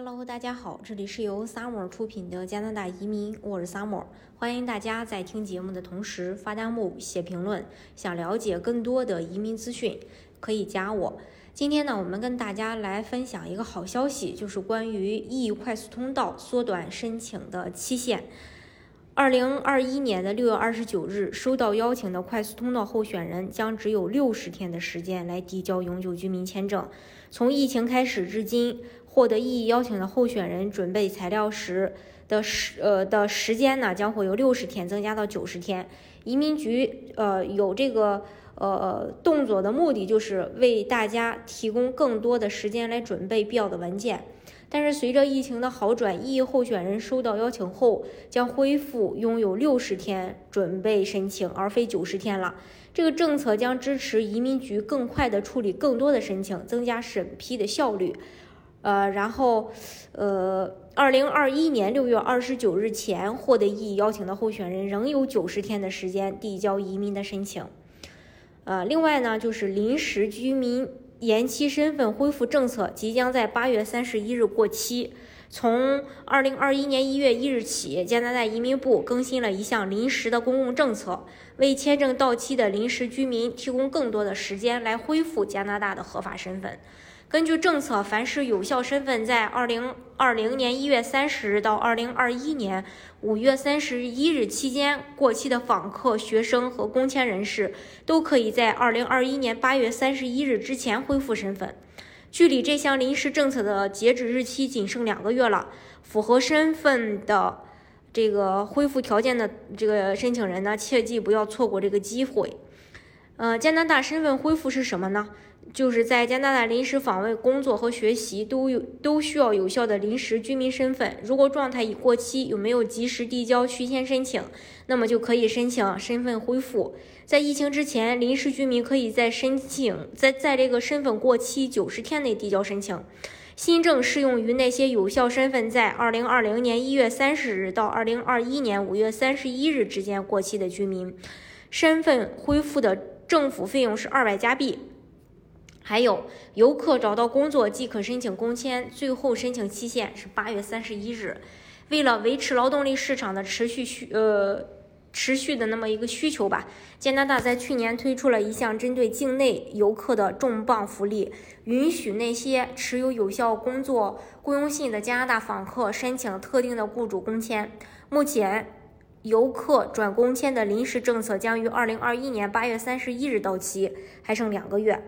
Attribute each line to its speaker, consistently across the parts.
Speaker 1: Hello，大家好，这里是由 Summer 出品的加拿大移民，我是 Summer，欢迎大家在听节目的同时发弹幕、写评论。想了解更多的移民资讯，可以加我。今天呢，我们跟大家来分享一个好消息，就是关于 E 快速通道缩短申请的期限。二零二一年的六月二十九日，收到邀请的快速通道候选人将只有六十天的时间来递交永久居民签证。从疫情开始至今，获得 E 邀请的候选人准备材料时的时呃的时间呢，将会由六十天增加到九十天。移民局呃有这个呃动作的目的，就是为大家提供更多的时间来准备必要的文件。但是随着疫情的好转，E 候选人收到邀请后将恢复拥有六十天准备申请，而非九十天了。这个政策将支持移民局更快地处理更多的申请，增加审批的效率。呃，然后，呃，二零二一年六月二十九日前获得 E 邀请的候选人仍有九十天的时间递交移民的申请。呃，另外呢，就是临时居民。延期身份恢复政策即将在八月三十一日过期。从二零二一年一月一日起，加拿大移民部更新了一项临时的公共政策，为签证到期的临时居民提供更多的时间来恢复加拿大的合法身份。根据政策，凡是有效身份在二零二零年一月三十日到二零二一年五月三十一日期间过期的访客、学生和工签人士，都可以在二零二一年八月三十一日之前恢复身份。距离这项临时政策的截止日期仅剩两个月了，符合身份的这个恢复条件的这个申请人呢，切记不要错过这个机会。呃，加拿大身份恢复是什么呢？就是在加拿大临时访问、工作和学习都有都需要有效的临时居民身份。如果状态已过期，有没有及时递交续签申请，那么就可以申请身份恢复。在疫情之前，临时居民可以在申请在在这个身份过期九十天内递交申请。新政适用于那些有效身份在二零二零年一月三十日到二零二一年五月三十一日之间过期的居民。身份恢复的。政府费用是二百加币，还有游客找到工作即可申请工签，最后申请期限是八月三十一日。为了维持劳动力市场的持续需呃持续的那么一个需求吧，加拿大在去年推出了一项针对境内游客的重磅福利，允许那些持有有效工作雇佣信的加拿大访客申请特定的雇主工签。目前。游客转工签的临时政策将于二零二一年八月三十一日到期，还剩两个月。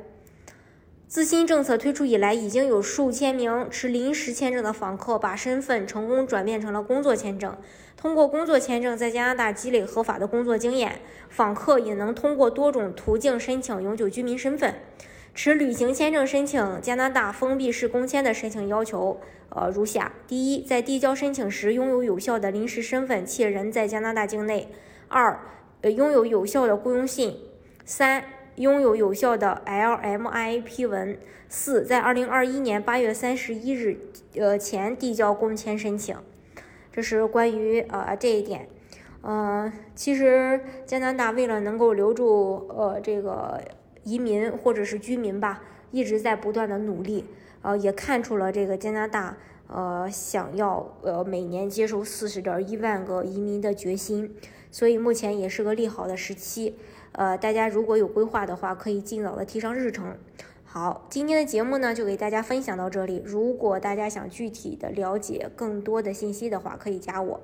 Speaker 1: 自新政策推出以来，已经有数千名持临时签证的访客把身份成功转变成了工作签证。通过工作签证在加拿大积累合法的工作经验，访客也能通过多种途径申请永久居民身份。持旅行签证申请加拿大封闭式工签的申请要求，呃，如下：第一，在递交申请时拥有有效的临时身份，且人在加拿大境内；二，呃，拥有有效的雇佣信；三，拥有有效的 LMI 批文；四，在二零二一年八月三十一日，呃前递交工签申请。这是关于呃这一点。嗯，其实加拿大为了能够留住呃这个。移民或者是居民吧，一直在不断的努力，呃，也看出了这个加拿大呃想要呃每年接收四十点一万个移民的决心，所以目前也是个利好的时期，呃，大家如果有规划的话，可以尽早的提上日程。好，今天的节目呢就给大家分享到这里，如果大家想具体的了解更多的信息的话，可以加我。